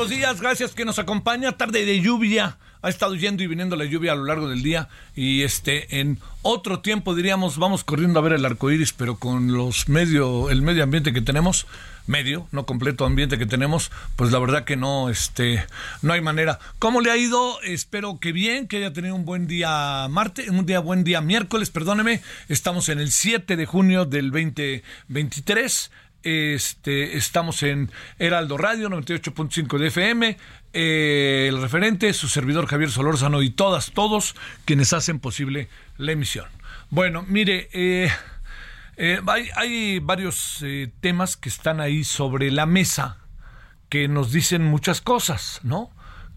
Los días, gracias que nos acompaña, tarde de lluvia, ha estado yendo y viniendo la lluvia a lo largo del día y este en otro tiempo diríamos vamos corriendo a ver el arco iris, pero con los medio, el medio ambiente que tenemos, medio, no completo ambiente que tenemos, pues la verdad que no, este, no hay manera. ¿Cómo le ha ido? Espero que bien, que haya tenido un buen día martes, un día buen día miércoles, perdóneme, estamos en el 7 de junio del 2023. Este, estamos en Heraldo Radio 98.5 de FM, eh, el referente, su servidor Javier Solórzano y todas, todos quienes hacen posible la emisión. Bueno, mire, eh, eh, hay, hay, varios temas que están ahí sobre la mesa que nos dicen muchas cosas, ¿no?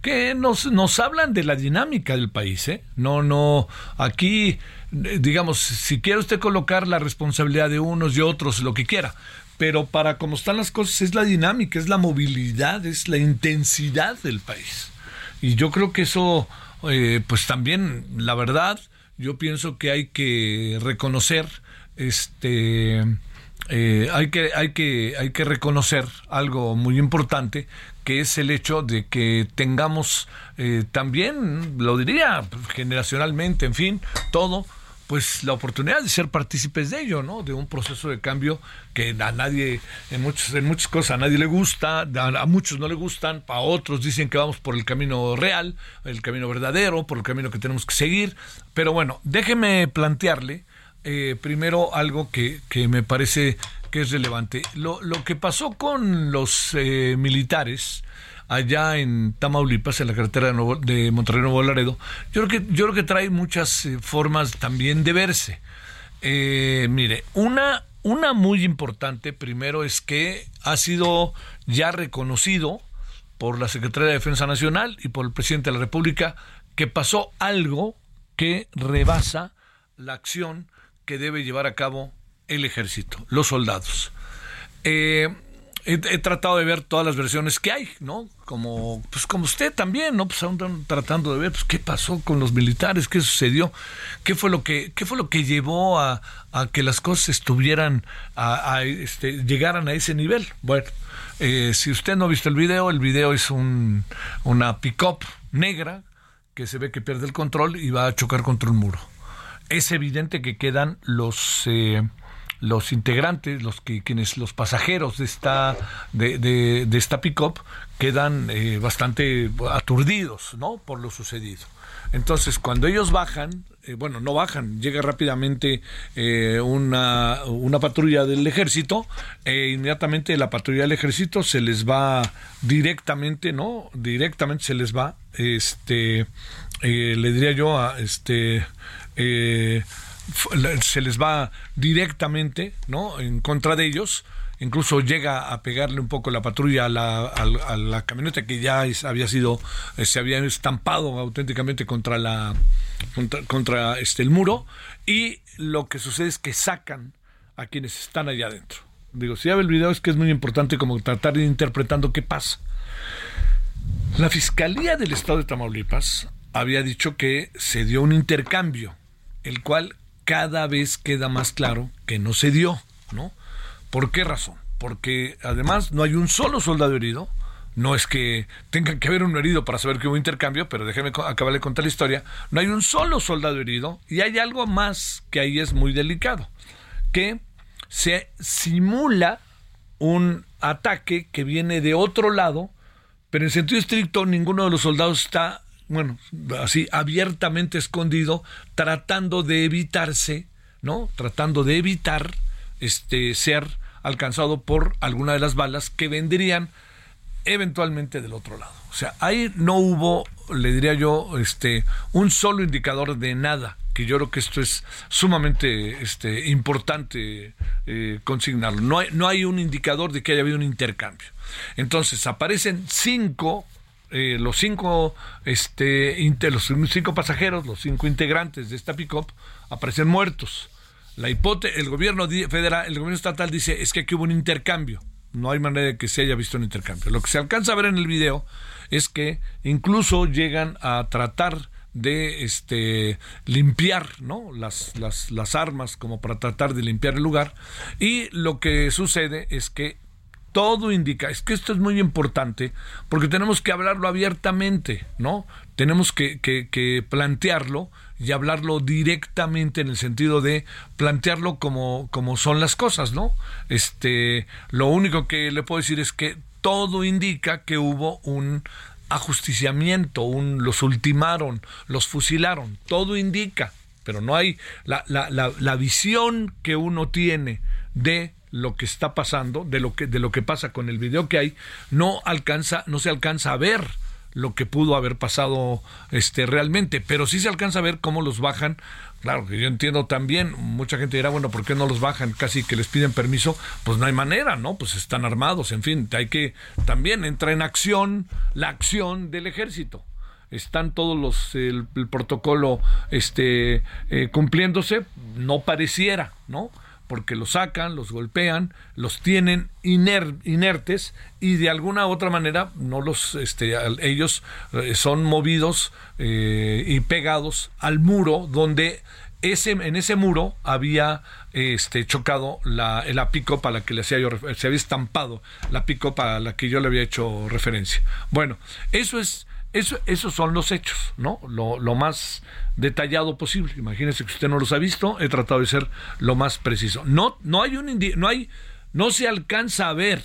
que nos, nos hablan de la dinámica del país, ¿eh? No, no, aquí, digamos, si quiere usted colocar la responsabilidad de unos y otros, lo que quiera, pero para cómo están las cosas es la dinámica, es la movilidad, es la intensidad del país. Y yo creo que eso, eh, pues también, la verdad, yo pienso que hay que reconocer, este, eh, hay que, hay que, hay que reconocer algo muy importante, que es el hecho de que tengamos eh, también, lo diría generacionalmente, en fin, todo, pues la oportunidad de ser partícipes de ello, ¿no? De un proceso de cambio que a nadie, en, muchos, en muchas cosas a nadie le gusta, a, muchos no le gustan, a otros dicen que vamos por el camino real, el camino verdadero, por el camino que tenemos que seguir. Pero bueno, déjeme plantearle eh, primero algo que, que, me parece que es relevante. Lo, lo que pasó con los eh, militares allá en Tamaulipas, en la carretera de, Nuevo, de Monterrey Nuevo Laredo, yo creo que, yo creo que trae muchas eh, formas también de verse. Eh, mire, una, una muy importante primero es que ha sido ya reconocido por la Secretaría de Defensa Nacional y por el presidente de la República que pasó algo que rebasa la acción que debe llevar a cabo el ejército, los soldados. Eh, he, tratado de ver todas las versiones que hay, ¿no? Como, pues como usted también, ¿no? Pues aún tratando de ver, pues, qué pasó con los militares, qué sucedió, qué fue lo que, qué fue lo que llevó a, que las cosas estuvieran, a, este, llegaran a ese nivel. Bueno, eh, si usted no ha visto el video, el video es un, una pick-up negra que se ve que pierde el control y va a chocar contra un muro. Es evidente que quedan los... Eh, los integrantes, los que quienes los pasajeros de esta de, de, esta pickup quedan eh, bastante aturdidos, ¿no? Por lo sucedido. Entonces, cuando ellos bajan, eh, bueno, no bajan, llega rápidamente eh, una, una, patrulla del ejército, e inmediatamente la patrulla del ejército se les va directamente, ¿no? Directamente se les va, este, le diría yo, a este, se les va directamente ¿no? en contra de ellos. Incluso llega a pegarle un poco la patrulla a la, a, la camioneta que ya había sido, eh, se había estampado auténticamente contra la contra, este el muro. Y lo que sucede es que sacan a quienes están allá adentro. Digo, si ya ve el video es que es muy importante como tratar de ir interpretando qué pasa. La Fiscalía del Estado de Tamaulipas había dicho que se dio un intercambio, el cual cada vez queda más claro que no se dio, ¿no? ¿Por qué razón? Porque además no hay un solo soldado herido, no es que tengan que haber un herido para saber que hubo intercambio, pero déjeme acabar de contar la historia, no hay un solo soldado herido y hay algo más que ahí es muy delicado, que se simula un ataque que viene de otro lado, pero en sentido estricto ninguno de los soldados está bueno, así abiertamente escondido, tratando de evitarse, ¿no? Tratando de evitar este ser alcanzado por alguna de las balas que vendrían eventualmente del otro lado. O sea, ahí no hubo, le diría yo, este, un solo indicador de nada, que yo creo que esto es sumamente este, importante eh, consignarlo. No no hay un indicador de que haya habido un intercambio. Entonces, aparecen cinco eh, los cinco este los cinco pasajeros, los cinco integrantes de esta pick-up aparecen muertos. La hipótesis, el gobierno federal, el gobierno estatal dice es que aquí hubo un intercambio. No hay manera de que se haya visto un intercambio. Lo que se alcanza a ver en el video es que incluso llegan a tratar de este limpiar ¿no? las, las, las armas como para tratar de limpiar el lugar y lo que sucede es que todo indica, es que esto es muy importante porque tenemos que hablarlo abiertamente, ¿no? Tenemos que, plantearlo y hablarlo directamente en el sentido de plantearlo como, como son las cosas, ¿no? Este, lo único que le puedo decir es que todo indica que hubo un ajusticiamiento, un, los ultimaron, los fusilaron, todo indica, pero no hay la, la, la, la visión que uno tiene de lo que está pasando, de lo que, de lo que pasa con el video que hay, no alcanza, no se alcanza a ver lo que pudo haber pasado este realmente, pero sí se alcanza a ver cómo los bajan. Claro que yo entiendo también, mucha gente dirá, bueno, ¿por qué no los bajan? Casi que les piden permiso, pues no hay manera, ¿no? Pues están armados, en fin, hay que también entra en acción la acción del ejército están todos los el, protocolo este eh, cumpliéndose no pareciera no porque los sacan, los golpean, los tienen inertes y de alguna otra manera no los este, ellos eh, son movidos eh, y pegados al muro donde ese, en ese muro había este, chocado la, la pico para la que le hacía yo se había estampado la pico para la que yo le había hecho referencia. Bueno, eso es eso, esos son los hechos, ¿no? Lo, lo, más detallado posible. Imagínese que usted no los ha visto, he tratado de ser lo más preciso. No, no hay un no hay, no se alcanza a ver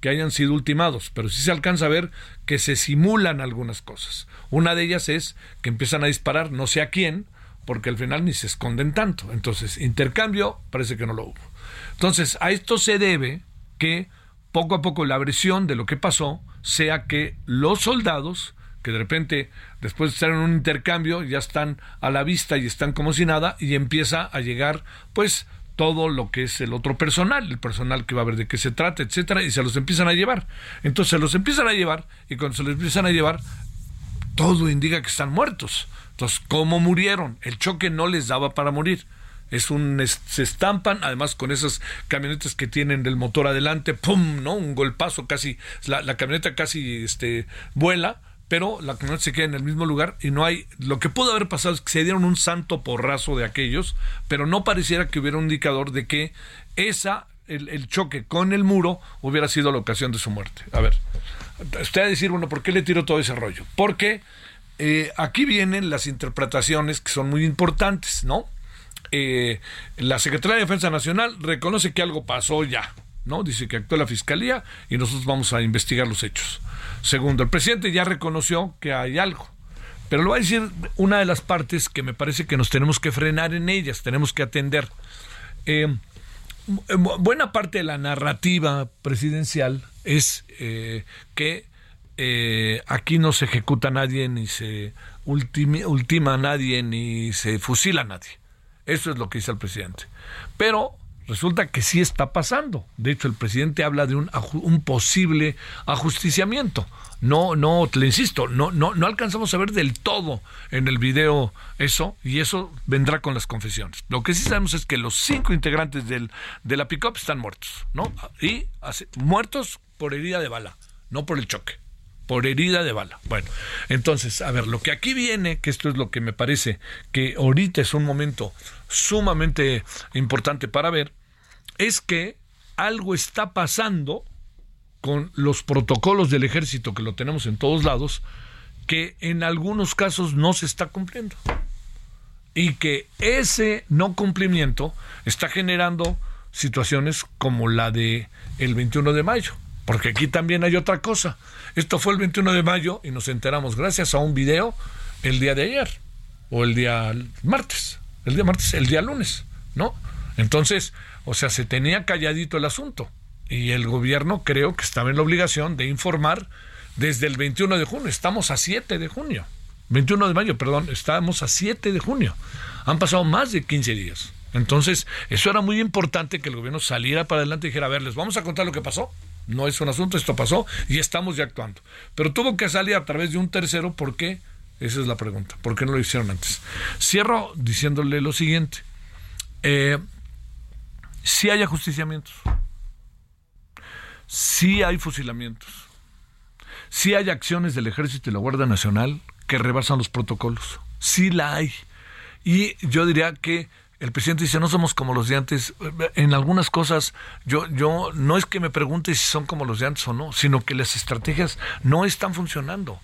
que hayan sido ultimados, pero sí se alcanza a ver que se simulan algunas cosas. Una de ellas es que empiezan a disparar no sé a quién, porque al final ni se esconden tanto. Entonces, intercambio parece que no lo hubo. Entonces, a esto se debe que poco a poco la versión de lo que pasó sea que los soldados que de repente, después de estar en un intercambio, ya están a la vista y están como si nada, y empieza a llegar, pues, todo lo que es el otro personal, el personal que va a ver de qué se trata, etcétera, y se los empiezan a llevar. Entonces se los empiezan a llevar, y cuando se los empiezan a llevar, todo indica que están muertos. Entonces, ¿cómo murieron? El choque no les daba para morir. Es un se estampan, además con esas camionetas que tienen el motor adelante, pum, ¿no? Un golpazo casi, la, camioneta casi este vuela, pero la camioneta se queda en el mismo lugar y no hay, lo que pudo haber pasado es que se dieron un santo porrazo de aquellos, pero no pareciera que hubiera un indicador de que esa el, choque con el muro hubiera sido la ocasión de su muerte. A ver, usted va a decir, bueno, ¿por qué le tiro todo ese rollo? Porque eh, aquí vienen las interpretaciones que son muy importantes, ¿no? Eh, la Secretaría de Defensa Nacional reconoce que algo pasó ya, ¿no? Dice que actuó la Fiscalía y nosotros vamos a investigar los hechos. Segundo, el presidente ya reconoció que hay algo. Pero lo va a decir una de las partes que me parece que nos tenemos que frenar en ellas, tenemos que atender. Eh, buena parte de la narrativa presidencial es eh, que aquí no se ejecuta a nadie, ni se ultima a nadie, ni se fusila a nadie. Eso es lo que dice el presidente. Pero resulta que sí está pasando. De hecho, el presidente habla de un, un posible ajusticiamiento. No, no, le insisto, no, no, no alcanzamos a ver del todo en el video eso, y eso vendrá con las confesiones. Lo que sí sabemos es que los cinco integrantes del, de la pick están muertos, ¿no? Y muertos por herida de bala, no por el choque por herida de bala. Bueno, entonces, a ver, lo que aquí viene, que esto es lo que me parece que ahorita es un momento sumamente importante para ver, es que algo está pasando con los protocolos del ejército, que lo tenemos en todos lados, que en algunos casos no se está cumpliendo. Y que ese no cumplimiento está generando situaciones como la de el 21 de mayo. Porque aquí también hay otra cosa. Esto fue el 21 de mayo y nos enteramos gracias a un video el día de ayer o el día martes, el día martes, el día lunes, ¿no? Entonces, o sea, se tenía calladito el asunto y el gobierno creo que estaba en la obligación de informar desde el 21 de junio. Estamos a 7 de junio. 21 de mayo, perdón, estamos a 7 de junio. Han pasado más de 15 días. Entonces, eso era muy importante que el gobierno saliera para adelante y dijera, a ver, les vamos a contar lo que pasó no es un asunto, esto pasó y estamos ya actuando. Pero tuvo que salir a través de un tercero, ¿por qué? Esa es la pregunta. ¿Por qué no lo hicieron antes? Cierro diciéndole lo siguiente. Eh, si hay ajusticiamientos, si hay fusilamientos, si hay acciones del Ejército y la Guardia Nacional que rebasan los protocolos, sí la hay. Y yo diría que el presidente dice, no somos como los de antes. En algunas cosas, yo, yo no es que me pregunte si son como los de antes o no, sino que las estrategias no están funcionando.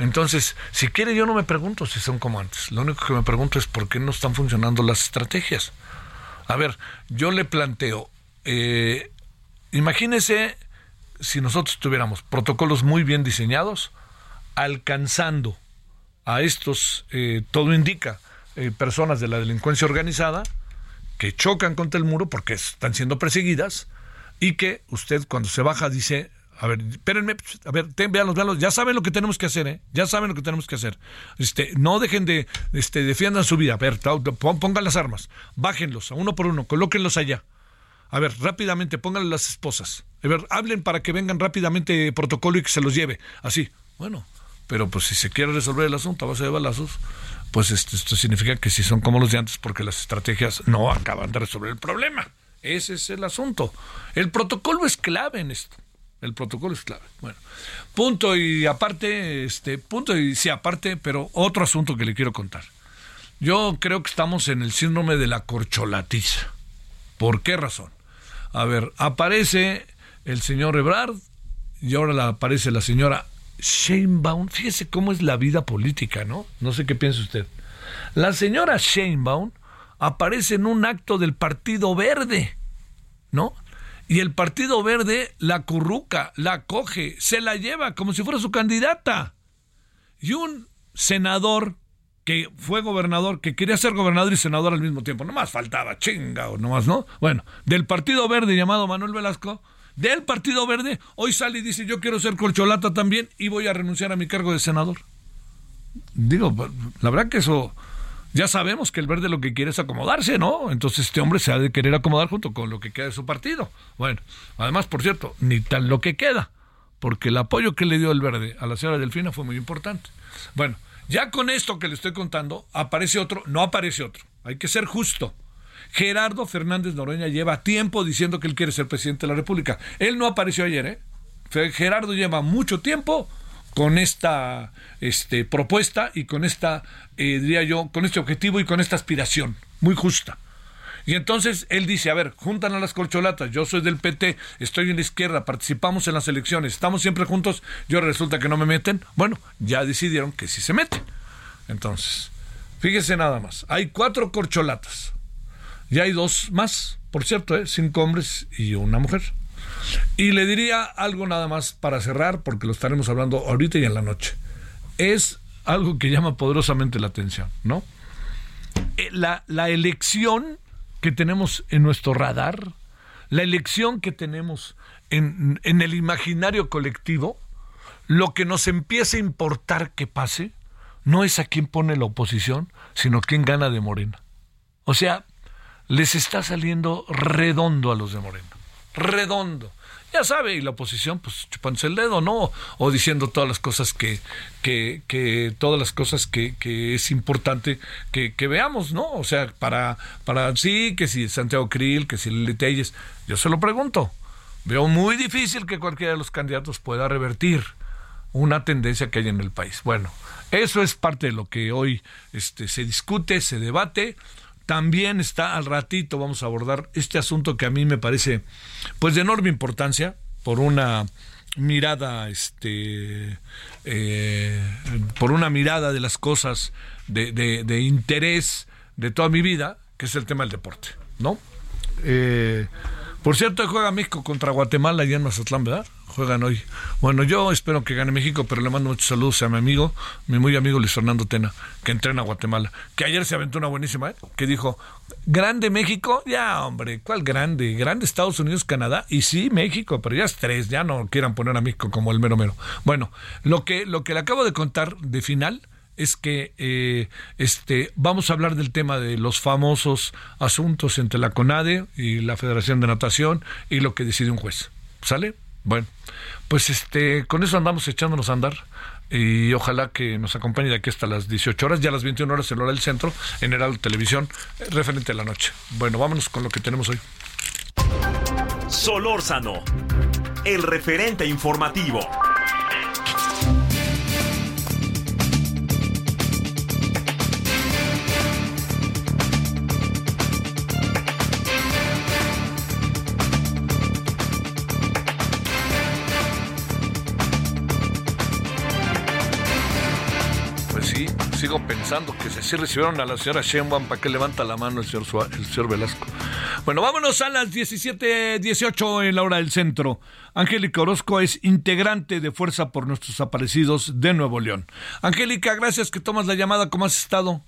Entonces, si quiere, yo no me pregunto si son como antes. Lo único que me pregunto es por qué no están funcionando las estrategias. A ver, yo le planteo, eh, imagínese si nosotros tuviéramos protocolos muy bien diseñados, alcanzando a estos, eh, todo indica, eh, personas de la delincuencia organizada que chocan contra el muro porque están siendo perseguidas y que usted cuando se baja dice, a ver, espérenme, a ver, ten, véanlos, véanlos, ya saben lo que tenemos que hacer, ¿eh? Ya saben lo que tenemos que hacer. Este, no dejen de, este, defiendan su vida, a ver, pongan las armas, bájenlos a uno por uno, colóquenlos allá. A ver, rápidamente, pónganle las esposas. A ver, hablen para que vengan rápidamente protocolo y que se los lleve. Así. Bueno, pero pues si se quiere resolver el asunto a base de balazos, pues esto, significa que si son como los de antes porque las estrategias no acaban de resolver el problema. Ese es el asunto. El protocolo es clave en esto. El protocolo es clave. Bueno, punto y aparte, este, punto y sí aparte, pero otro asunto que le quiero contar. Yo creo que estamos en el síndrome de la corcholatiza. ¿Por qué razón? A ver, aparece el señor Ebrard y ahora aparece la señora Sheinbaum, fíjese cómo es la vida política, ¿no? No sé qué piensa usted. La señora Sheinbaum aparece en un acto del Partido Verde, ¿no? Y el Partido Verde la curruca, la coge, se la lleva como si fuera su candidata. Y un senador que fue gobernador, que quería ser gobernador y senador al mismo tiempo, nomás faltaba, chinga o nomás, ¿no? Bueno, del Partido Verde llamado Manuel Velasco, del Partido Verde, hoy sale y dice yo quiero ser colcholata también y voy a renunciar a mi cargo de senador. Digo, la verdad que eso ya sabemos que el verde lo que quiere es acomodarse, ¿no? Entonces este hombre se ha de querer acomodar junto con lo que queda de su partido. Bueno, además, por cierto, ni tal lo que queda, porque el apoyo que le dio el verde a la señora Delfina fue muy importante. Bueno, ya con esto que le estoy contando, aparece otro, no aparece otro. Hay que ser justo. Gerardo Fernández Noroña lleva tiempo diciendo que él quiere ser presidente de la República. Él no apareció ayer, ¿eh? Gerardo lleva mucho tiempo con esta este, propuesta y con esta, eh, diría yo, con este objetivo y con esta aspiración, muy justa. Y entonces él dice, a ver, juntan a las corcholatas, yo soy del PT, estoy en la izquierda, participamos en las elecciones, estamos siempre juntos, yo resulta que no me meten. Bueno, ya decidieron que sí se meten. Entonces, fíjese nada más, hay cuatro corcholatas, ya hay dos más, por cierto, ¿eh? cinco hombres y una mujer. Y le diría algo nada más para cerrar, porque lo estaremos hablando ahorita y en la noche. Es algo que llama poderosamente la atención, ¿no? Eh, la, la elección que tenemos en nuestro radar, la elección que tenemos en, en el imaginario colectivo, lo que nos empieza a importar que pase, no es a quién pone la oposición, sino quién gana de Morena. O sea, les está saliendo redondo a los de Morena redondo. Ya sabe, y la oposición, pues chupándose el dedo, ¿no? O diciendo todas las cosas que, que, que todas las cosas que, que es importante que, que, veamos, ¿no? O sea, para, para sí, que si Santiago Krill, que si Lili Telles, yo se lo pregunto. Veo muy difícil que cualquiera de los candidatos pueda revertir una tendencia que hay en el país. Bueno, eso es parte de lo que hoy este, se discute, se debate. También está al ratito, vamos a abordar este asunto que a mí me parece pues de enorme importancia por una mirada, este, eh, por una mirada de las cosas de, de, interés de toda mi vida, que es el tema del deporte, ¿no? Eh, por cierto, juega México contra Guatemala y en Mazatlán, ¿verdad? Juegan hoy. Bueno, yo espero que gane México, pero le mando muchos saludos a mi amigo, mi muy amigo Luis Fernando Tena, que entrena a Guatemala, que ayer se aventó una buenísima, ¿eh? que dijo, grande México, ya hombre, ¿cuál grande? Grande Estados Unidos, Canadá, y sí México, pero ya es tres, ya no quieran poner a México como el mero mero. Bueno, lo que, lo que le acabo de contar de final es que eh, este vamos a hablar del tema de los famosos asuntos entre la CONADE y la Federación de Natación y lo que decide un juez. ¿Sale? Bueno, pues este, con eso andamos echándonos a andar y ojalá que nos acompañe de aquí hasta las 18 horas, ya las 21 horas el hora del centro, en Heraldo Televisión, eh, referente a la noche. Bueno, vámonos con lo que tenemos hoy. Solórzano, el referente informativo. Sigo pensando que si recibieron a la señora Sheinbaum, ¿para qué levanta la mano el señor, el señor Velasco? Bueno, vámonos a las 17.18 en la hora del centro. Angélica Orozco es integrante de Fuerza por Nuestros Aparecidos de Nuevo León. Angélica, gracias que tomas la llamada. ¿Cómo has estado?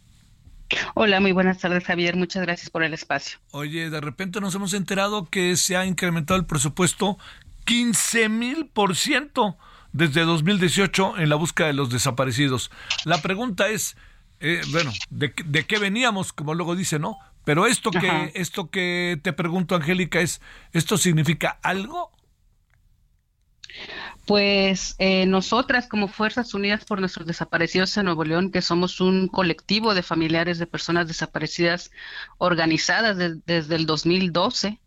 Hola, muy buenas tardes, Javier. Muchas gracias por el espacio. Oye, de repente nos hemos enterado que se ha incrementado el presupuesto 15 mil por ciento desde 2018 en la búsqueda de los desaparecidos. La pregunta es, eh, bueno, de, qué veníamos, como luego dice, ¿no? Pero esto que, esto que te pregunto, Angélica, es, ¿esto significa algo? Pues eh, nosotras como Fuerzas Unidas por nuestros desaparecidos en Nuevo León, que somos un colectivo de familiares de personas desaparecidas organizadas desde el 2012,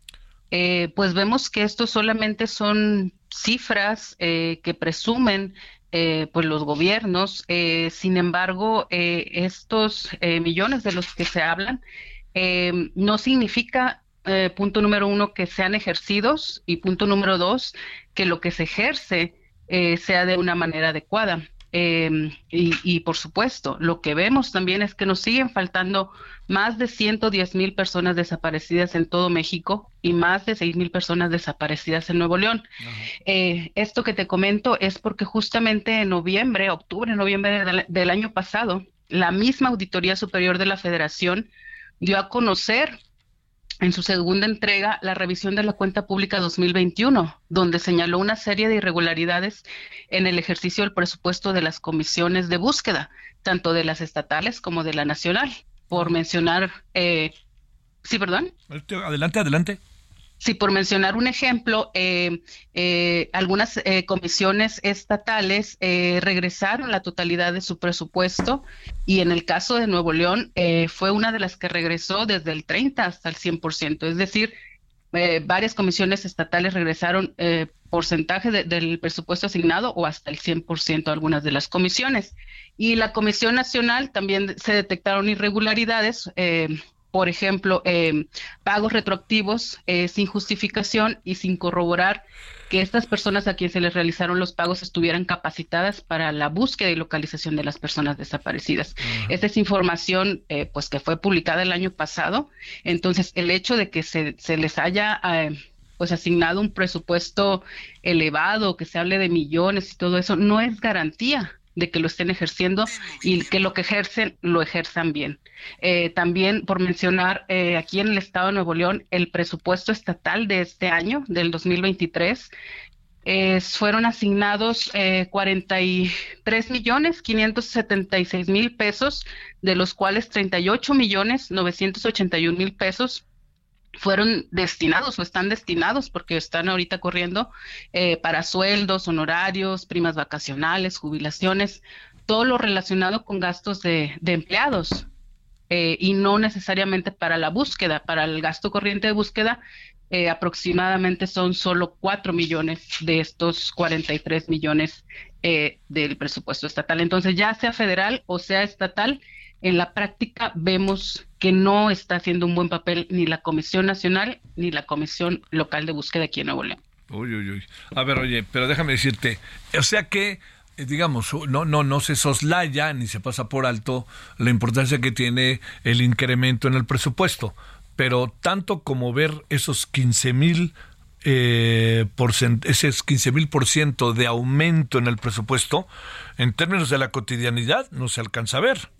eh, pues vemos que esto solamente son cifras eh, que presumen eh, pues los gobiernos. Eh, sin embargo, estos millones de los que se hablan no significa, punto número uno, que sean ejercidos y punto número dos, que lo que se ejerce sea de una manera adecuada. Em, y, por supuesto, lo que vemos también es que nos siguen faltando más de 110 mil personas desaparecidas en todo México y más de 6 mil personas desaparecidas en Nuevo León. Eh, esto que te comento es porque justamente en noviembre, octubre, noviembre del año pasado, la misma Auditoría Superior de la Federación dio a conocer en su segunda entrega la revisión de la cuenta pública 2021, donde señaló una serie de irregularidades en el ejercicio del presupuesto de las comisiones de búsqueda, tanto de las estatales como de la nacional, por mencionar... Eh, sí, perdón. Adelante, adelante. Sí, por mencionar un ejemplo, eh, eh, algunas eh, comisiones estatales regresaron la totalidad de su presupuesto y en el caso de Nuevo León fue una de las que regresó desde el 30 hasta el 100%, es decir, varias comisiones estatales regresaron porcentaje del presupuesto asignado o hasta el 100% algunas de las comisiones. Y la Comisión Nacional también se detectaron irregularidades por ejemplo, eh, pagos retroactivos eh, sin justificación y sin corroborar que estas personas a quienes se les realizaron los pagos estuvieran capacitadas para la búsqueda y localización de las personas desaparecidas. Esta es información eh, pues que fue publicada el año pasado. Entonces, el hecho de que se, se les haya pues asignado un presupuesto elevado, que se hable de millones y todo eso, no es garantía de que lo estén ejerciendo y que lo que ejercen lo ejerzan bien. Eh, también, por mencionar, eh, aquí en el Estado de Nuevo León, el presupuesto estatal de este año, del 2023, fueron asignados 43 eh, millones 576 mil pesos, de los cuales 38 millones 981 mil pesos fueron destinados o están destinados porque están ahorita corriendo eh, para sueldos, honorarios, primas vacacionales, jubilaciones, todo lo relacionado con gastos de, empleados eh, y no necesariamente para la búsqueda, para el gasto corriente de búsqueda. Eh, aproximadamente son solo 4 millones de estos 43 millones del presupuesto estatal. Entonces, ya sea federal o sea estatal, en la práctica vemos que no está haciendo un buen papel ni la Comisión Nacional ni la Comisión Local de Búsqueda aquí en Nuevo León. Uy, uy, uy. A ver, oye, pero déjame decirte, o sea que eh, digamos, no, no, no se soslaya ni se pasa por alto la importancia que tiene el incremento en el presupuesto, pero tanto como ver esos 15 mil eh, ese 15 mil por ciento de aumento en el presupuesto, en términos de la cotidianidad, no se alcanza a ver.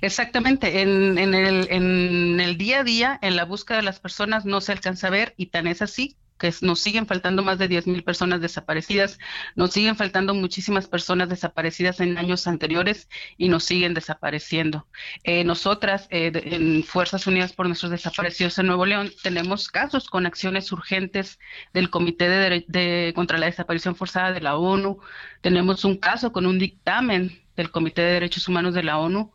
Exactamente, en, en, el, en el día a día, en la búsqueda de las personas no se alcanza a ver y tan es así que nos siguen faltando más de 10 mil personas desaparecidas, nos siguen faltando muchísimas personas desaparecidas en años anteriores y nos siguen desapareciendo. Eh, nosotras, eh, en Fuerzas Unidas por Nuestros Desaparecidos en Nuevo León, tenemos casos con acciones urgentes del Comité de, de, contra la Desaparición Forzada de la ONU, tenemos un caso con un dictamen del Comité de Derechos Humanos de la ONU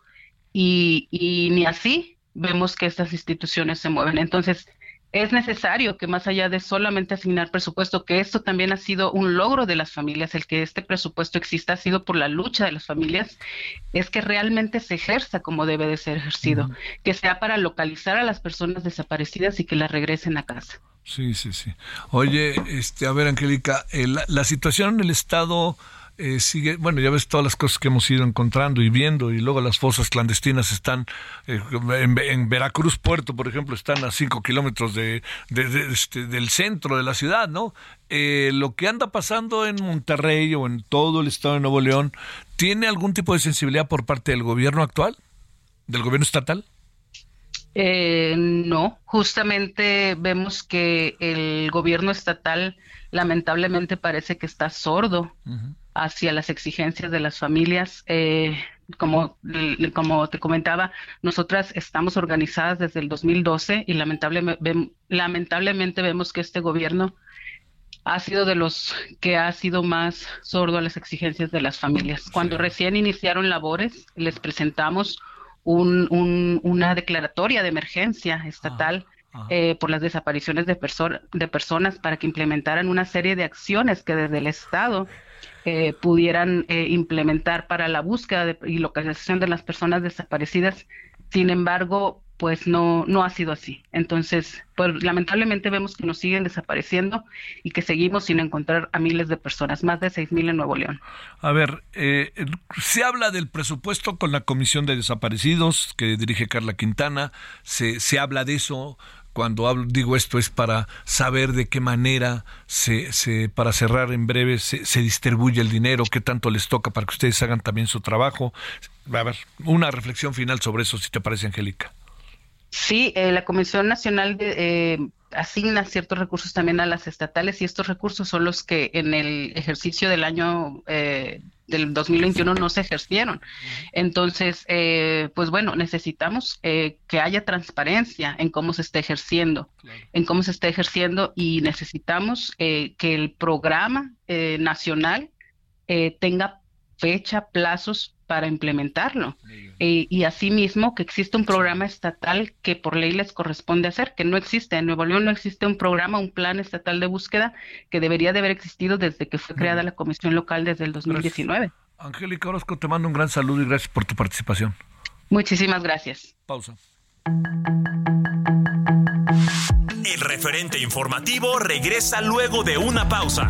y, ni así vemos que estas instituciones se mueven. Entonces, es necesario que más allá de solamente asignar presupuesto, que esto también ha sido un logro de las familias, el que este presupuesto exista ha sido por la lucha de las familias, es que realmente se ejerza como debe de ser ejercido, que sea para localizar a las personas desaparecidas y que las regresen a casa. Sí, sí, sí. Oye, este, a ver, Angélica, eh, la situación en el Estado eh, sigue, bueno, ya ves todas las cosas que hemos ido encontrando y viendo, y luego las fosas clandestinas están eh, en, Veracruz Puerto, por ejemplo, están a cinco kilómetros de, este, del centro de la ciudad, ¿no? Eh, lo que anda pasando en Monterrey o en todo el estado de Nuevo León, ¿tiene algún tipo de sensibilidad por parte del gobierno actual, del gobierno estatal? no, justamente vemos que el gobierno estatal lamentablemente parece que está sordo hacia las exigencias de las familias. Eh, como, como te comentaba, nosotras estamos organizadas desde el 2012 y lamentablemente, lamentablemente vemos que este gobierno ha sido de los que ha sido más sordo a las exigencias de las familias. Cuando recién iniciaron labores, les presentamos un, una declaratoria de emergencia estatal. Ah, ah. Eh, por las desapariciones de, de personas para que implementaran una serie de acciones que desde el Estado eh, pudieran implementar para la búsqueda y localización de las personas desaparecidas. Sin embargo, pues no, no ha sido así. Entonces, pues lamentablemente vemos que nos siguen desapareciendo y que seguimos sin encontrar a miles de personas, más de seis mil en Nuevo León. A ver, eh, se habla del presupuesto con la Comisión de Desaparecidos que dirige Carla Quintana, se, se habla de eso, cuando hablo, digo esto es para saber de qué manera se, se para cerrar en breve se, se, distribuye el dinero, qué tanto les toca para que ustedes hagan también su trabajo. A ver, una reflexión final sobre eso, si te parece, Angélica. Sí, eh, la Comisión Nacional de, eh, asigna ciertos recursos también a las estatales y estos recursos son los que en el ejercicio del año eh, del 2021 no se ejercieron. Entonces, eh, pues bueno, necesitamos eh, que haya transparencia en cómo se está ejerciendo, en cómo se está ejerciendo y necesitamos que el programa nacional tenga fecha, plazos para implementarlo. Eh, y asimismo que existe un programa estatal que por ley les corresponde hacer, que no existe. En Nuevo León no existe un programa, un plan estatal de búsqueda que debería de haber existido desde que fue creada la comisión local desde el 2019. Angélica Orozco, te mando un gran saludo y gracias por tu participación. Muchísimas gracias. Pausa. El referente informativo regresa luego de una pausa.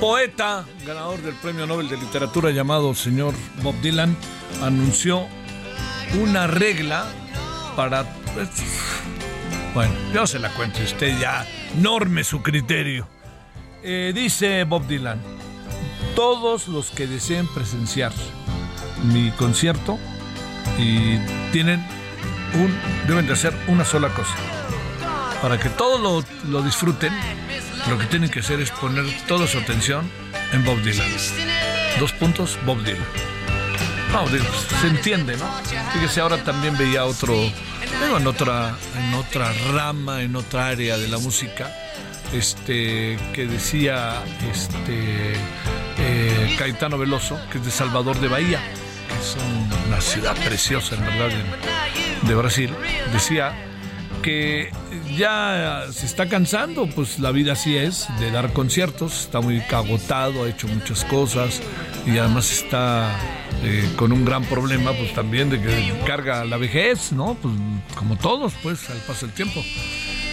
Poeta ganador del Premio Nobel de Literatura llamado señor Bob Dylan anunció una regla para... pues, bueno, yo se la cuento usted ya norme su criterio. Eh, dice Bob Dylan, todos los que deseen presenciar mi concierto y tienen un, deben de hacer una sola cosa. Para que todos lo, lo disfruten, lo que tienen que hacer es poner toda su atención en Bob Dylan. Dos puntos, Bob Dylan. No, se entiende, ¿no? Fíjese, ahora también veía otro, digo, en otra, en otra rama, en otra área de la música, este, que decía, este, eh, Caetano Veloso, que es de Salvador de Bahía, que es una ciudad preciosa, en verdad, de Brasil, decía que ya se está cansando, pues la vida así es, de dar conciertos, está muy agotado, ha hecho muchas cosas y además está eh, con un gran problema, pues también de que carga la vejez, ¿no? Pues como todos, pues al paso del tiempo.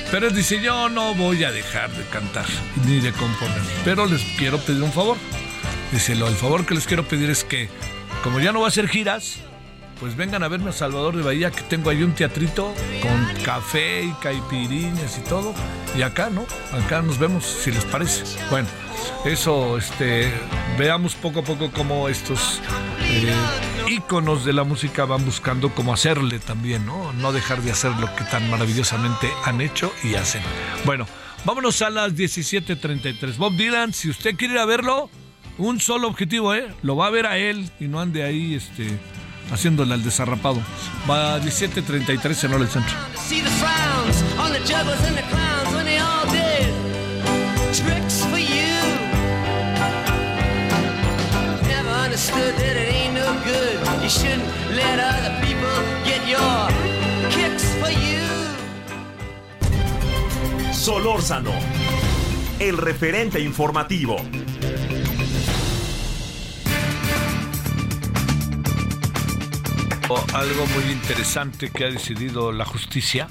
Pero dice, yo no voy a dejar de cantar ni de componer, pero les quiero pedir un favor. Dice, el favor que les quiero pedir es que, como ya no va a hacer giras, pues vengan a verme a Salvador de Bahía, que tengo ahí un teatrito con café y caipiriñas y todo. Y acá, ¿no? Acá nos vemos, si les parece. Bueno, eso, este, veamos poco a poco cómo estos eh, íconos de la música van buscando cómo hacerle también, ¿no? No dejar de hacer lo que tan maravillosamente han hecho y hacen. Bueno, vámonos a las 17.33. Bob Dylan, si usted quiere ir a verlo, un solo objetivo, ¿eh? Lo va a ver a él y no ande ahí, este haciéndole al desarrapado. Va a 17.33 en Hora del Centro. You. Shouldn't let other people get your kicks for you. Solórzano, el referente informativo. Algo muy interesante que ha decidido la justicia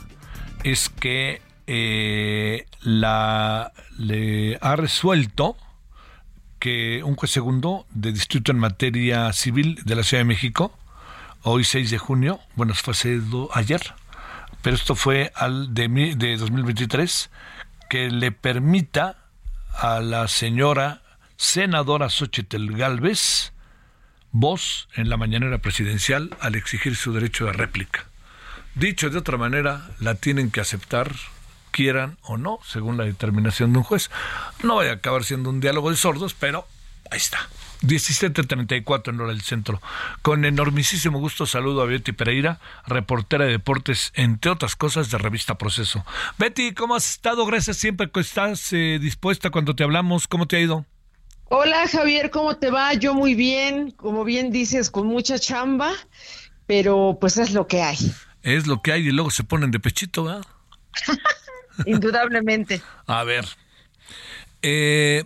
es que eh, la le ha resuelto que un juez segundo de distrito en materia civil de la Ciudad de México, hoy 6 de junio, bueno, fue hace ayer, pero esto fue al de, de 2023, que le permita a la señora senadora Xochitl Galvez voz en la mañanera presidencial al exigir su derecho de réplica. Dicho de otra manera, la tienen que aceptar, quieran o no, según la determinación de un juez. No vaya a acabar siendo un diálogo de sordos, pero ahí está. 17.34 en hora del centro. Con enormísimo gusto saludo a Betty Pereira, reportera de deportes, entre otras cosas, de Revista Proceso. Betty, ¿cómo has estado? Gracias siempre que estás eh, dispuesta cuando te hablamos. ¿Cómo te ha ido? Hola Javier, ¿cómo te va? Yo muy bien, como bien dices, con mucha chamba, pero pues es lo que hay, Es lo que hay y luego se ponen de pechito, ¿verdad? indudablemente. A ver, eh,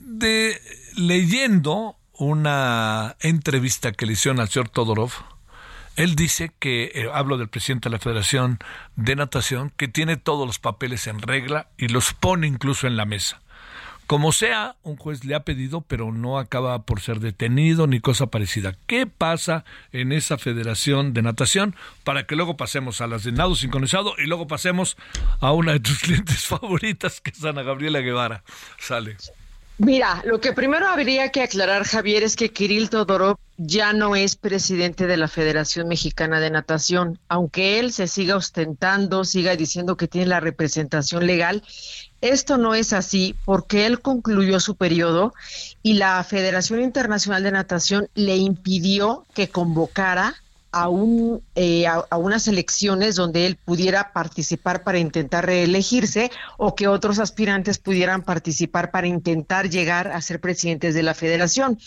de leyendo una entrevista que le hicieron al señor Todorov, él dice que, eh, hablo del presidente de la Federación de Natación, que tiene todos los papeles en regla y los pone incluso en la mesa. Como sea, un juez le ha pedido, pero no acaba por ser detenido ni cosa parecida. ¿Qué pasa en esa federación de natación para que luego pasemos a las de nado sincronizado y luego pasemos a una de tus clientes favoritas, que es Ana Gabriela Guevara? Sale. Mira, lo que primero habría que aclarar, Javier, es que Kirill Todorov ya no es presidente de la Federación Mexicana de Natación, aunque él se siga ostentando, siga diciendo que tiene la representación legal. Esto no es así porque él concluyó su periodo y la Federación Internacional de Natación le impidió que convocara a, un, eh, a, unas elecciones donde él pudiera participar para intentar reelegirse o que otros aspirantes pudieran participar para intentar llegar a ser presidentes de la federación.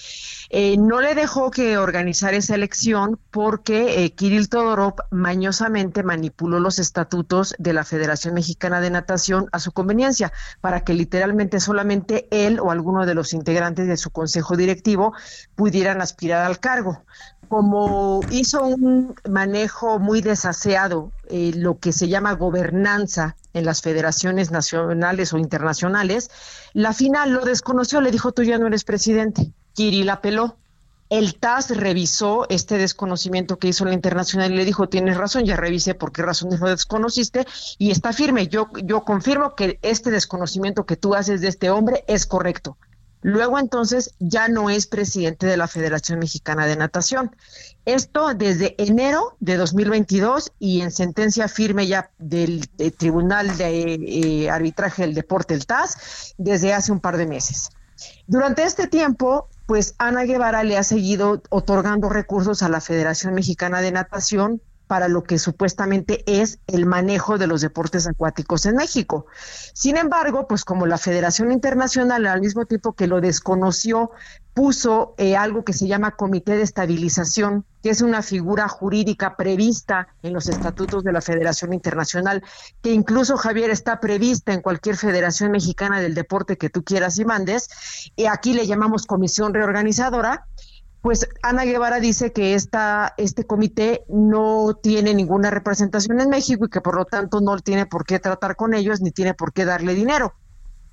Eh, no le dejó que organizar esa elección porque eh, Kirill Todorov mañosamente manipuló los estatutos de la Federación Mexicana de Natación a su conveniencia para que literalmente solamente él o alguno de los integrantes de su consejo directivo pudieran aspirar al cargo como hizo un manejo muy desaseado, eh, lo que se llama gobernanza en las federaciones nacionales o internacionales, la final lo desconoció, le dijo, tú ya no eres presidente. Kirill apeló. El TAS revisó este desconocimiento que hizo la internacional y le dijo, tienes razón, ya revisé por qué razones lo desconociste y está firme. Yo, yo confirmo que este desconocimiento que tú haces de este hombre es correcto. Luego entonces ya no es presidente de la Federación Mexicana de Natación. Esto desde enero de 2022 y en sentencia firme ya del, Tribunal de eh, Arbitraje del Deporte, el TAS, desde hace un par de meses. Durante este tiempo, pues Ana Guevara le ha seguido otorgando recursos a la Federación Mexicana de Natación para lo que supuestamente es el manejo de los deportes acuáticos en México. Sin embargo, pues como la Federación Internacional al mismo tiempo que lo desconoció, puso eh, algo que se llama Comité de Estabilización, que es una figura jurídica prevista en los estatutos de la Federación Internacional, que incluso, Javier, está prevista en cualquier federación mexicana del deporte que tú quieras y mandes, y aquí le llamamos Comisión Reorganizadora, pues Ana Guevara dice que esta, este comité no tiene ninguna representación en México y que por lo tanto no tiene por qué tratar con ellos ni tiene por qué darle dinero.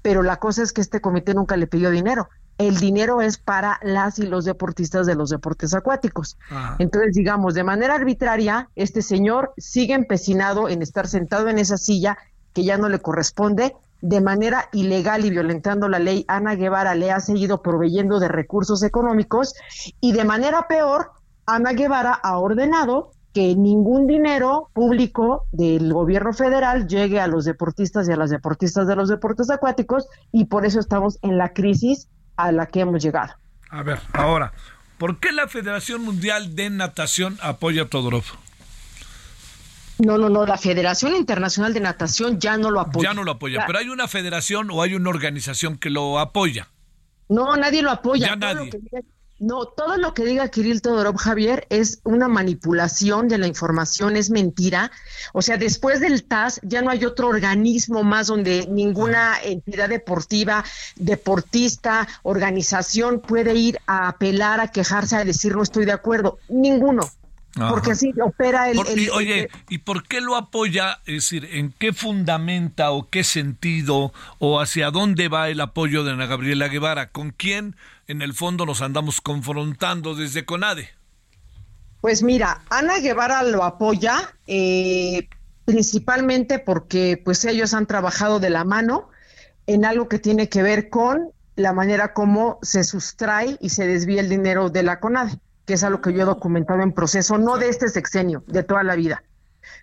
Pero la cosa es que este comité nunca le pidió dinero. El dinero es para las y los deportistas de los deportes acuáticos. Ajá. Entonces, digamos, de manera arbitraria, este señor sigue empecinado en estar sentado en esa silla que ya no le corresponde de manera ilegal y violentando la ley, Ana Guevara le ha seguido proveyendo de recursos económicos y de manera peor, Ana Guevara ha ordenado que ningún dinero público del gobierno federal llegue a los deportistas y a las deportistas de los deportes acuáticos y por eso estamos en la crisis a la que hemos llegado. A ver, ahora, ¿por qué la Federación Mundial de Natación apoya a Todorov? No, no, no, la Federación Internacional de Natación ya no lo apoya. Ya no lo apoya, ya. pero hay una federación o hay una organización que lo apoya. No, nadie lo apoya. Ya nadie. Lo que, No, todo lo que diga Kirill Todorov Javier es una manipulación de la información, es mentira. O sea, después del TAS ya no hay otro organismo más donde ninguna entidad deportiva, deportista, organización puede ir a apelar, a quejarse, a decir no estoy de acuerdo. Ninguno. Porque así opera el, Por- y, oye, ¿y por qué lo apoya? Es decir, ¿en qué fundamenta o qué sentido o hacia dónde va el apoyo de Ana Gabriela Guevara? ¿Con quién en el fondo nos andamos confrontando desde CONADE? Pues mira, Ana Guevara lo apoya eh, principalmente porque pues ellos han trabajado de la mano en algo que tiene que ver con la manera como se sustrae y se desvía el dinero de la CONADE, que es algo que yo he documentado en proceso, no de este sexenio, de toda la vida.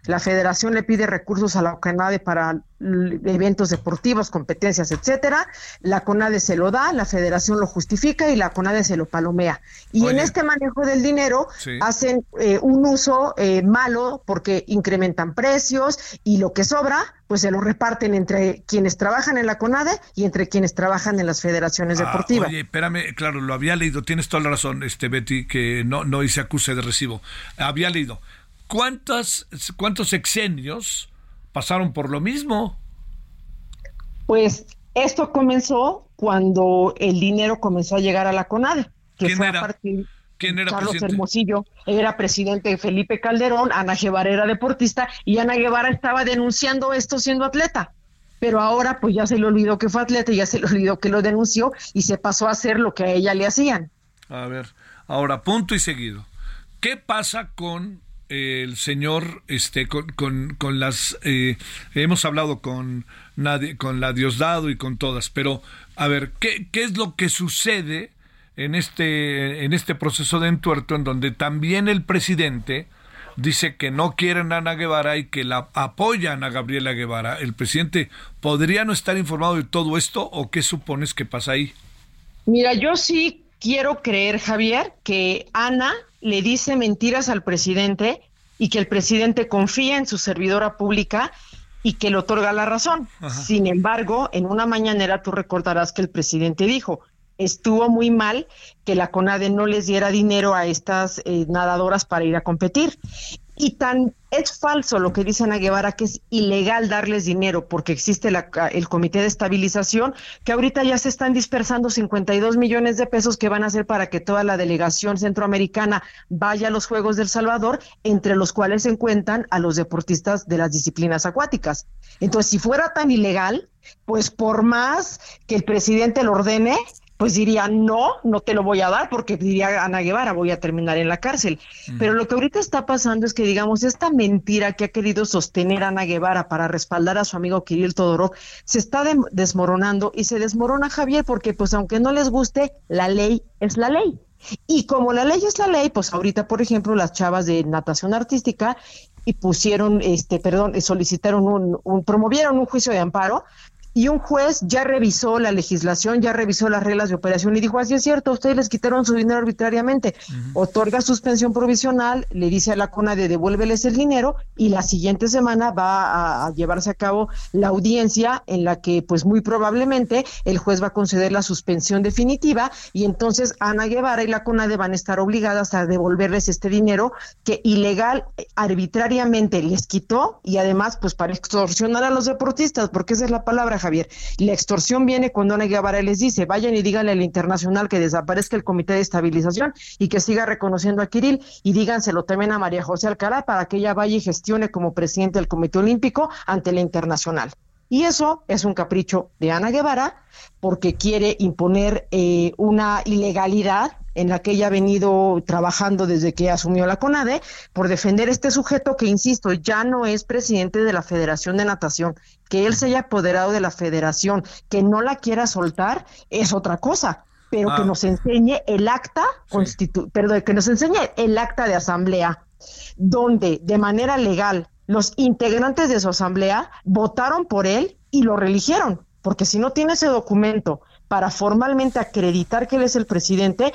La federación le pide recursos a la CONADE para eventos deportivos, competencias, etcétera. La CONADE se lo da, la federación lo justifica y la CONADE se lo palomea. Y en este manejo del dinero Sí. hacen eh, un uso eh, malo porque incrementan precios y lo que sobra pues se lo reparten entre quienes trabajan en la CONADE y entre quienes trabajan en las federaciones Ah, deportivas. oye, espérame, claro, lo había leído, tienes toda la razón, este Betty, que no, no hice acuse de recibo. Había leído. ¿Cuántas, ¿Cuántos sexenios pasaron por lo mismo? Pues esto comenzó cuando el dinero comenzó a llegar a la CONADE, que ¿Quién fue era? a partir ¿Quién era Carlos presidente? Hermosillo, era presidente Felipe Calderón, Ana Guevara era deportista y Ana Guevara estaba denunciando esto siendo atleta. Pero ahora pues ya se le olvidó que fue atleta, ya se le olvidó que lo denunció y se pasó a hacer lo que a ella le hacían. A ver, ahora, punto y seguido. ¿Qué pasa con el señor, este, con, con, con las, eh, hemos hablado con, nadie, con la Diosdado y con todas, pero a ver, ¿qué, qué es lo que sucede en este, en este proceso de entuerto en donde también el presidente dice que no quieren a Ana Guevara y que la apoyan a Gabriela Guevara? ¿El presidente podría no estar informado de todo esto o qué supones que pasa ahí? Mira, yo sí quiero creer, Javier, que Ana le dice mentiras al presidente y que el presidente confía en su servidora pública y que le otorga la razón. Sin embargo, en una mañanera tú recordarás que el presidente dijo, estuvo muy mal que la CONADE no les diera dinero a estas eh, nadadoras para ir a competir. Y tan es falso lo que dice Ana Guevara que es ilegal darles dinero porque existe la- el Comité de Estabilización, que ahorita ya se están dispersando 52 millones de pesos que van a ser para que toda la delegación centroamericana vaya a los Juegos del Salvador, entre los cuales se encuentran a los deportistas de las disciplinas acuáticas. Entonces, si fuera tan ilegal, pues por más que el presidente lo ordene, pues diría, no, no te lo voy a dar, porque diría Ana Guevara, voy a terminar en la cárcel. Pero lo que ahorita está pasando es que, digamos, esta mentira que ha querido sostener Ana Guevara para respaldar a su amigo Kirill Todorov, se está desmoronando y se desmorona Javier, porque pues aunque no les guste, la ley es la ley. Y como la ley es la ley, pues ahorita, por ejemplo, las chavas de natación artística y pusieron, este, perdón, solicitaron un, un promovieron un juicio de amparo y un juez ya revisó la legislación, ya revisó las reglas de operación y dijo, así es cierto, ustedes les quitaron su dinero arbitrariamente, otorga suspensión provisional, le dice a la CONADE, devuélveles el dinero y la siguiente semana va a, a llevarse a cabo la audiencia en la que pues muy probablemente el juez va a conceder la suspensión definitiva y entonces Ana Guevara y la CONADE van a estar obligadas a devolverles este dinero que ilegal, arbitrariamente les quitó y además pues para extorsionar a los deportistas, porque esa es la palabra, Javier. La extorsión viene cuando Ana Guevara les dice, vayan y díganle al internacional que desaparezca el comité de estabilización y que siga reconociendo a Kirill y díganselo también a María José Alcalá para que ella vaya y gestione como presidente del Comité Olímpico ante la internacional. Y eso es un capricho de Ana Guevara porque quiere imponer eh, una ilegalidad en la que ella ha venido trabajando desde que asumió la CONADE por defender este sujeto que, insisto, ya no es presidente de la Federación de Natación. Que él se haya apoderado de la federación, que no la quiera soltar, es otra cosa. Pero Ah. que nos enseñe el acta, constitu perdón, que nos enseñe el acta de asamblea, donde de manera legal los integrantes de su asamblea votaron por él y lo religieron, porque si no tiene ese documento para formalmente acreditar que él es el presidente,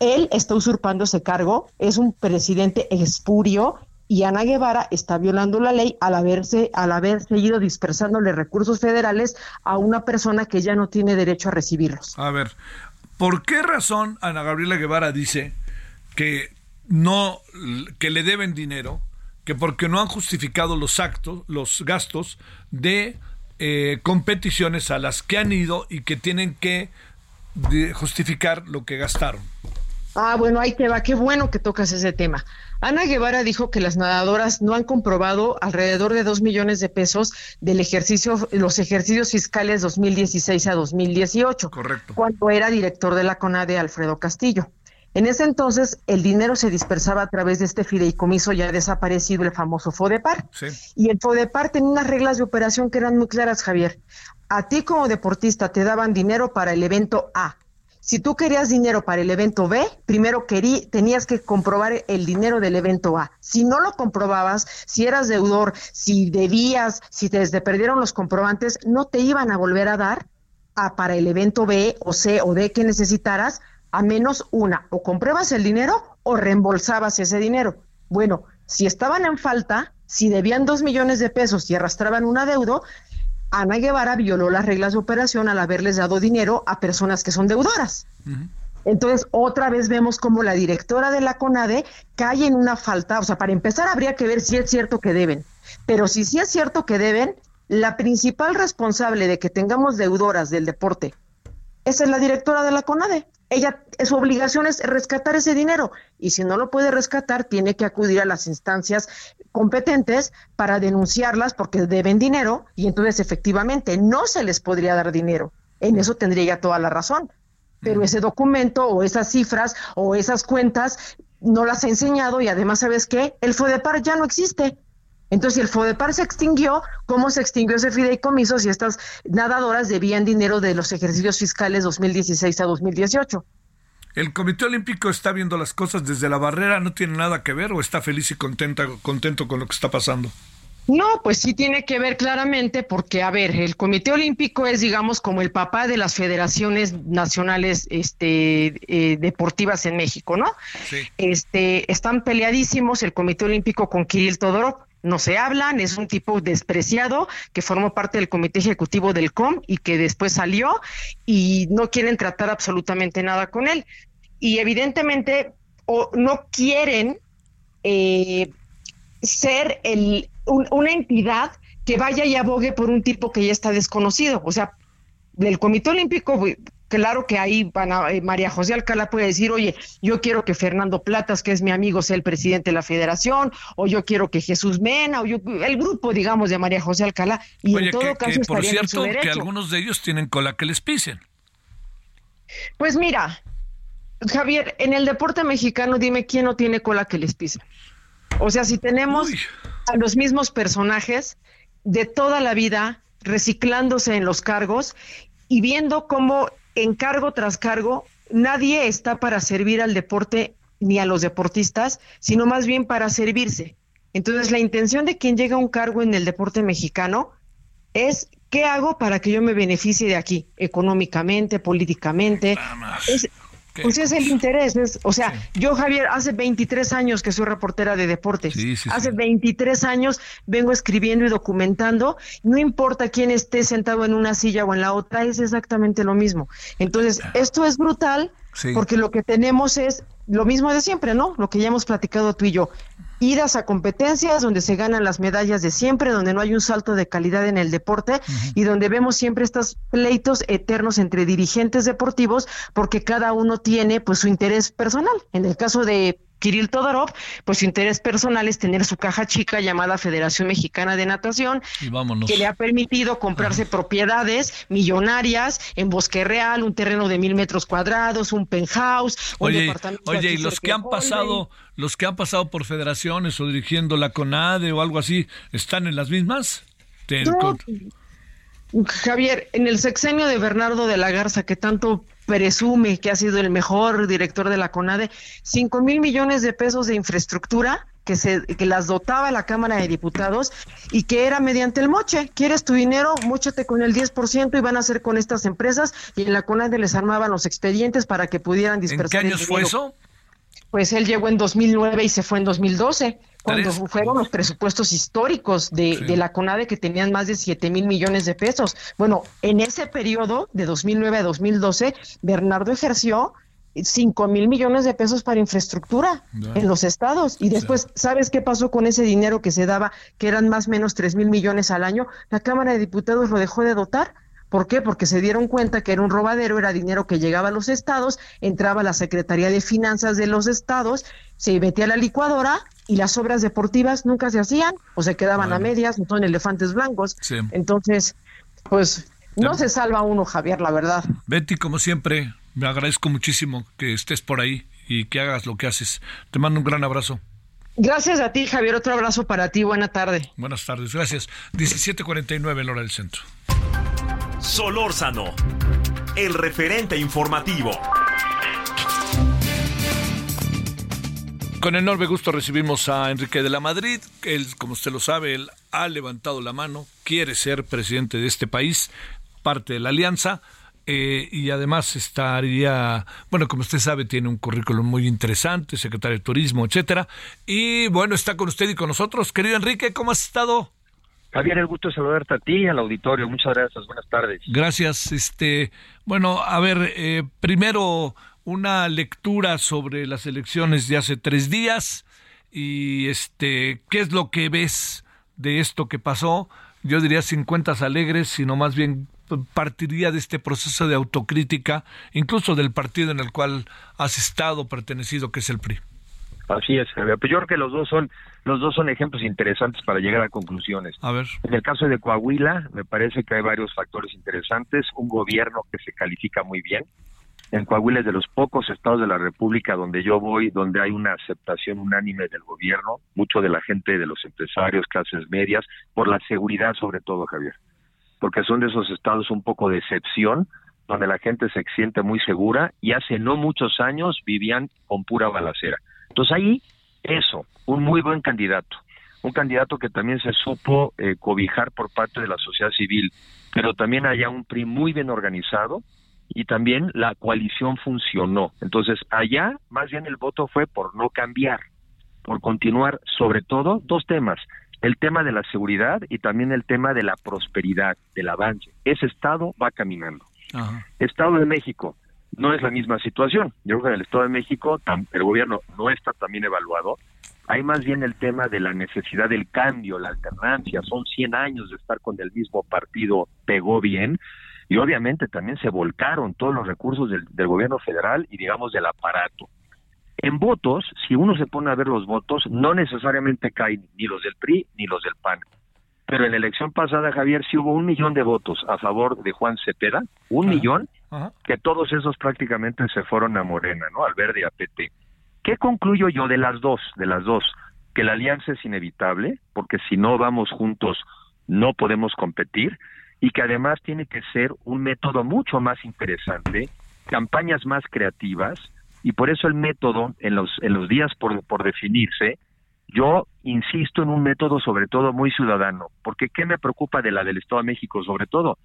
él está usurpando ese cargo, es un presidente espurio y Ana Guevara está violando la ley al haberse al haber seguido dispersándole recursos federales a una persona que ya no tiene derecho a recibirlos. A ver, ¿Por qué razón Ana Gabriela Guevara dice que no, que le deben dinero, que porque no han justificado los actos, los gastos de eh, competiciones a las que han ido y que tienen que justificar lo que gastaron. Ah, bueno, ahí te va, qué bueno que tocas ese tema. Ana Guevara dijo que las nadadoras no han comprobado alrededor de dos millones de pesos del ejercicio, los ejercicios fiscales 2016 a 2018. Correcto. Cuando era director de la CONADE, Alfredo Castillo. En ese entonces, el dinero se dispersaba a través de este fideicomiso ya desaparecido, el famoso FODEPAR. Sí. Y el FODEPAR tenía unas reglas de operación que eran muy claras, Javier. A ti como deportista te daban dinero para el evento A. Si tú querías dinero para el evento B, primero querí, tenías que comprobar el dinero del evento A. Si no lo comprobabas, si eras deudor, si debías, si te, perdieron los comprobantes, no te iban a volver a dar a, para el evento B o C o D que necesitaras, a menos una, o compruebas el dinero o reembolsabas ese dinero. Bueno, si estaban en falta, si debían dos millones de pesos y arrastraban un adeudo, Ana Guevara violó las reglas de operación al haberles dado dinero a personas que son deudoras. Entonces, otra vez vemos como la directora de la CONADE cae en una falta. O sea, para empezar, habría que ver si es cierto que deben. Pero si sí es cierto que deben, la principal responsable de que tengamos deudoras del deporte, esa es la directora de la CONADE. Ella, su obligación es rescatar ese dinero y si no lo puede rescatar, tiene que acudir a las instancias competentes para denunciarlas porque deben dinero y entonces efectivamente no se les podría dar dinero. En eso tendría ya toda la razón. Pero ese documento o esas cifras o esas cuentas no las ha enseñado y además, ¿sabes qué? El FODEPAR ya no existe. Entonces, si el FODEPAR se extinguió, ¿cómo se extinguió ese fideicomiso si estas nadadoras debían dinero de los ejercicios fiscales 2016 a 2018? ¿El Comité Olímpico está viendo las cosas desde la barrera? ¿No tiene nada que ver o está feliz y contenta, contento con lo que está pasando? No, pues sí tiene que ver claramente porque, a ver, el Comité Olímpico es, digamos, como el papá de las federaciones nacionales este, eh, deportivas en México, ¿no? Sí. Este, están peleadísimos el Comité Olímpico con Kirill Todorov. No se hablan, es un tipo despreciado que formó parte del comité ejecutivo del COM y que después salió y no quieren tratar absolutamente nada con él. Y evidentemente o no quieren eh, ser el, un- una entidad que vaya y abogue por un tipo que ya está desconocido. O sea, del Comité Olímpico, claro que ahí van a, eh, María José Alcalá puede decir, oye, yo quiero que Fernando Platas, que es mi amigo, sea el presidente de la federación, o yo quiero que Jesús Mena, o yo, el grupo, digamos, de María José Alcalá, y Oye, en todo que, caso que por estarían en su cierto, que derecho. algunos de ellos tienen cola que les pisen. Pues mira, Javier, en el deporte mexicano, dime quién no tiene cola que les pise. O sea, si tenemos Uy. a los mismos personajes de toda la vida reciclándose en los cargos y viendo cómo en cargo tras cargo nadie está para servir al deporte ni a los deportistas, sino más bien para servirse. Entonces, la intención de quien llega a un cargo en el deporte mexicano es ¿qué hago para que yo me beneficie de aquí? Económicamente, políticamente. Es- Qué pues es el interés, es, o sea, yo Javier, hace 23 años que soy reportera de deportes, Sí, sí, hace sí. 23 años vengo escribiendo y documentando, no importa quién esté sentado en una silla o en la otra, es exactamente lo mismo. Entonces, esto es brutal porque lo que tenemos es lo mismo de siempre, ¿no? Lo que ya hemos platicado tú y yo. Idas a competencias donde se ganan las medallas de siempre, donde no hay un salto de calidad en el deporte y donde vemos siempre estos pleitos eternos entre dirigentes deportivos porque cada uno tiene pues su interés personal. En el caso de Kirill Todorov, pues su interés personal es tener su caja chica llamada Federación Mexicana de Natación, Y que le ha permitido comprarse propiedades millonarias en Bosque Real, un terreno de mil metros cuadrados, un penthouse, un Oye, departamento oye, y los que han pasado, los que han pasado por federaciones o dirigiendo la CONADE o algo así, ¿están en las mismas? Te- No, Javier, en el sexenio de Bernardo de la Garza, que tanto presume que ha sido el mejor director de la CONADE, cinco mil millones de pesos de infraestructura que se que las dotaba la Cámara de Diputados y que era mediante el moche. ¿Quieres tu dinero? Móchate con el 10% y van a hacer con estas empresas y en la CONADE les armaban los expedientes para que pudieran ¿En qué dispersar el años fue dinero. eso? Pues él llegó en 2009 y se fue en 2012, cuando Tres. fueron los presupuestos históricos de, Sí. de la CONADE que tenían más de 7 mil millones de pesos. Bueno, en ese periodo, de 2009 a 2012, Bernardo ejerció 5 mil millones de pesos para infraestructura en los estados. Y después, ¿sabes qué pasó con ese dinero que se daba, que eran más o menos 3 mil millones al año? La Cámara de Diputados lo dejó de dotar. ¿Por qué? Porque se dieron cuenta que era un robadero, era dinero que llegaba a los estados, entraba a la Secretaría de Finanzas de los estados, se metía a la licuadora y las obras deportivas nunca se hacían o se quedaban a medias, no son elefantes blancos. Sí. Entonces, pues no se salva uno, Javier, la verdad. Betty, como siempre, me agradezco muchísimo que estés por ahí y que hagas lo que haces. Te mando un gran abrazo. Gracias a ti, Javier. Otro abrazo para ti. Buena tarde. Buenas tardes, gracias. 17:49 en hora del centro. Solórzano, el referente informativo. Con enorme gusto recibimos a Enrique de la Madrid. Él, como usted lo sabe, él ha levantado la mano, quiere ser presidente de este país, parte de la alianza. eh, y además estaría, bueno, como usted sabe, tiene un currículum muy interesante, secretario de Turismo, etcétera. Y bueno, está con usted y con nosotros. Querido Enrique, ¿cómo has estado? Javier, el gusto de saludarte a ti y al auditorio. Muchas gracias. Buenas tardes. Gracias. Este, bueno, a ver, eh, primero una lectura sobre las elecciones de hace tres días y este, ¿qué es lo que ves de esto que pasó? Yo diría 50 alegres, sino más bien partiría de este proceso de autocrítica, incluso del partido en el cual has estado pertenecido, que es el PRI. Así es, Javier. Pues yo creo que los dos son los dos son ejemplos interesantes para llegar a conclusiones. A ver. En el caso de Coahuila, me parece que hay varios factores interesantes. Un gobierno que se califica muy bien. En Coahuila es de los pocos estados de la República donde yo voy, donde hay una aceptación unánime del gobierno, mucho de la gente, de los empresarios, clases medias, por la seguridad sobre todo, Javier. Porque son de esos estados un poco de excepción, donde la gente se siente muy segura y hace no muchos años vivían con pura balacera. Entonces ahí, eso, un muy buen candidato un candidato que también se supo eh, cobijar por parte de la sociedad civil, pero también allá un PRI muy bien organizado y también la coalición funcionó. Entonces allá más bien el voto fue por no cambiar, por continuar sobre todo dos temas, el tema de la seguridad y también el tema de la prosperidad, del avance. Ese estado va caminando. Ajá. Estado de México no es la misma situación. Yo creo que en el Estado de México el gobierno no está también evaluado. Hay más bien el tema de la necesidad del cambio, la alternancia. Son 100 años de estar con el mismo partido, pegó bien. Y obviamente también se volcaron todos los recursos del, del gobierno federal y digamos del aparato. En votos, si uno se pone a ver los votos, no necesariamente caen ni los del PRI ni los del PAN. Pero en la elección pasada, Javier, sí hubo un millón de votos a favor de Juan Cepeda, un Ajá. millón, Ajá. que todos esos prácticamente se fueron a Morena, ¿no? Al verde a PT. ¿Qué concluyo yo de las dos? De las dos, que la alianza es inevitable, porque si no vamos juntos no podemos competir, y que además tiene que ser un método mucho más interesante, campañas más creativas, y por eso el método en los, en los días por, por definirse, yo insisto en un método sobre todo muy ciudadano, porque ¿qué me preocupa de la del Estado de México sobre todo?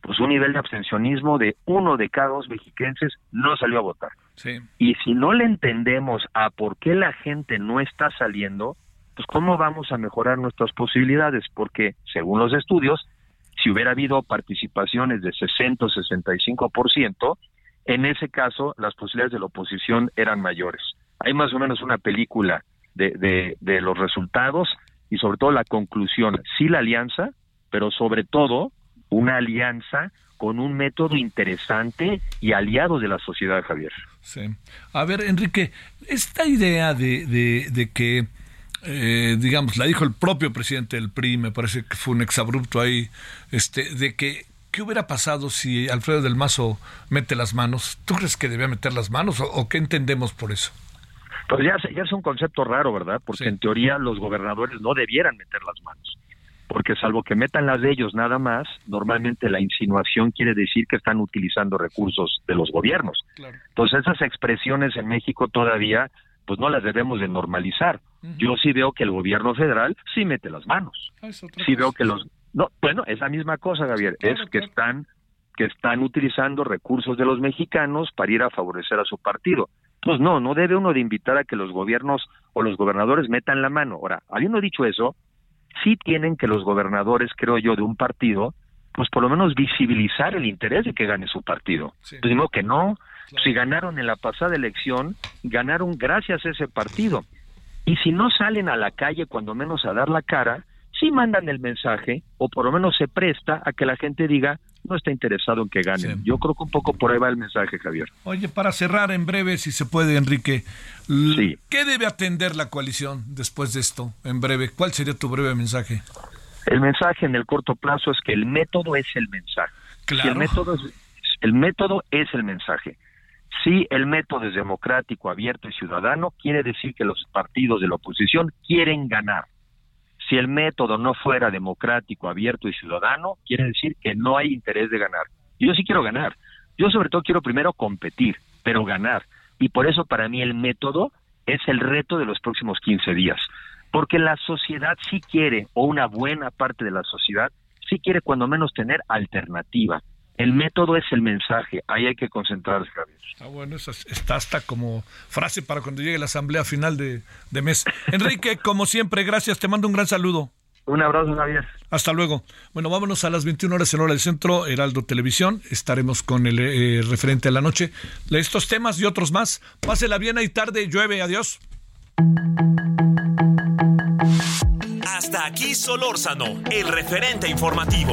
Pues un nivel de abstencionismo de uno de cada dos mexiquenses no salió a votar. Sí. Y si no le entendemos a por qué la gente no está saliendo, pues cómo vamos a mejorar nuestras posibilidades, porque según los estudios, si hubiera habido participaciones de 60 o 65%, en ese caso las posibilidades de la oposición eran mayores. Hay más o menos una película de, de, los resultados y sobre todo la conclusión, sí la alianza, pero sobre todo una alianza con un método interesante y aliado de la sociedad, Javier. Sí. A ver, Enrique, esta idea de, de, de que, eh, digamos, la dijo el propio presidente del PRI, me parece que fue un exabrupto ahí, este, de que, ¿qué hubiera pasado si Alfredo del Mazo mete las manos? ¿Tú crees que debía meter las manos o qué entendemos por eso? Pues ya, ya es un concepto raro, ¿verdad? Porque Sí. en teoría los gobernadores no debieran meter las manos. Porque salvo que metan las de ellos nada más, normalmente la insinuación quiere decir que están utilizando recursos de los gobiernos. Claro. Entonces esas expresiones en México todavía pues no las debemos de normalizar. Yo sí veo que el gobierno federal sí mete las manos. Ah, Sí cosa. veo que los no, bueno, es la misma cosa, Javier, Claro, es que claro. están que están utilizando recursos de los mexicanos para ir a favorecer a su partido. Pues no, no debe uno de invitar a que los gobiernos o los gobernadores metan la mano. Ahora, habiendo dicho eso, sí tienen que los gobernadores, creo yo, de un partido, pues por lo menos visibilizar el interés de que gane su partido. Sí. Pues digo que no, si ganaron en la pasada elección, ganaron gracias a ese partido. Y si no salen a la calle, cuando menos a dar la cara, sí mandan el mensaje, o por lo menos se presta a que la gente diga, no está interesado en que ganen. Sí. Yo creo que un poco por ahí va el mensaje, Javier. Oye, para cerrar en breve, si se puede, Enrique, Sí. ¿qué debe atender la coalición después de esto? En breve, ¿cuál sería tu breve mensaje? El mensaje en el corto plazo es que el método es el mensaje. Claro. Si el método es, el método es el mensaje. Si el método es democrático, abierto y ciudadano, quiere decir que los partidos de la oposición quieren ganar. Si el método no fuera democrático, abierto y ciudadano, quiere decir que no hay interés de ganar. Yo sí quiero ganar. Yo sobre todo quiero primero competir, pero ganar. Y por eso para mí el método es el reto de los próximos 15 días. Porque la sociedad sí quiere, o una buena parte de la sociedad, sí quiere cuando menos tener alternativa. El método es el mensaje, ahí hay que concentrarse, Javier. Ah, bueno, esa es- está hasta como frase para cuando llegue la asamblea final de, de mes. Enrique, como siempre, gracias, te mando un gran saludo. Un abrazo, Javier. Hasta luego. Bueno, vámonos a las 21 horas en hora del centro, Heraldo Televisión. Estaremos con el eh, referente a la noche de estos temas y otros más. Pásela bien ahí tarde, llueve, adiós. Hasta aquí Solórzano, el referente informativo.